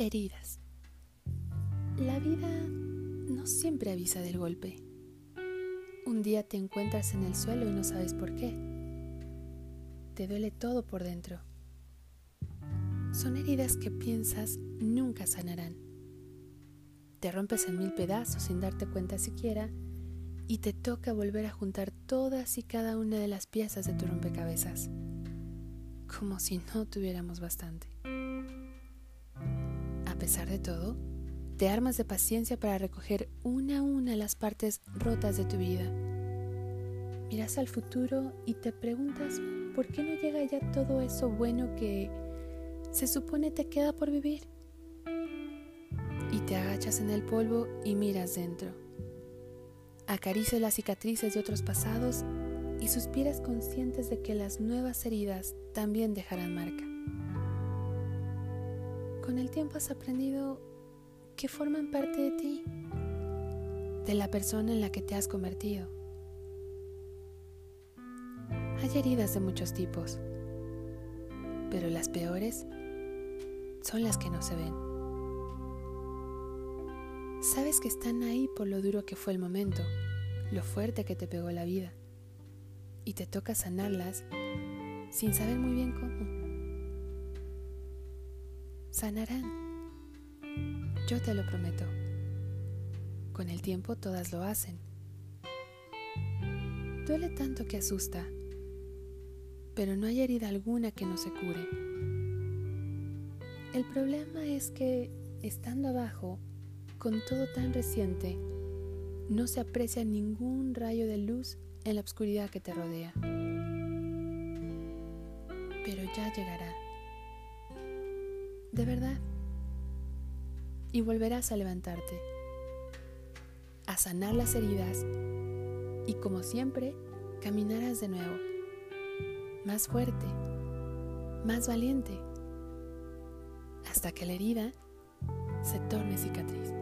Heridas. La vida no siempre avisa del golpe. Un día te encuentras en el suelo y no sabes por qué. Te duele todo por dentro. Son heridas que piensas nunca sanarán. Te rompes en mil pedazos sin darte cuenta siquiera y te toca volver a juntar todas y cada una de las piezas de tu rompecabezas, como si no tuviéramos bastante. A pesar de todo, te armas de paciencia para recoger una a una las partes rotas de tu vida. Miras al futuro y te preguntas por qué no llega ya todo eso bueno que se supone te queda por vivir. Y te agachas en el polvo y miras dentro. Acaricias las cicatrices de otros pasados y suspiras conscientes de que las nuevas heridas también dejarán marca con el tiempo has aprendido que forman parte de ti, de la persona en la que te has convertido. Hay heridas de muchos tipos, pero las peores son las que no se ven. Sabes que están ahí por lo duro que fue el momento, lo fuerte que te pegó la vida, y te toca sanarlas sin saber muy bien cómo sanarán. Yo te lo prometo. Con el tiempo todas lo hacen. Duele tanto que asusta, pero no hay herida alguna que no se cure. El problema es que, estando abajo, con todo tan reciente, no se aprecia ningún rayo de luz en la oscuridad que te rodea. Pero ya llegará de verdad. Y volverás a levantarte, a sanar las heridas y como siempre, caminarás de nuevo, más fuerte, más valiente, hasta que la herida se torne cicatriz.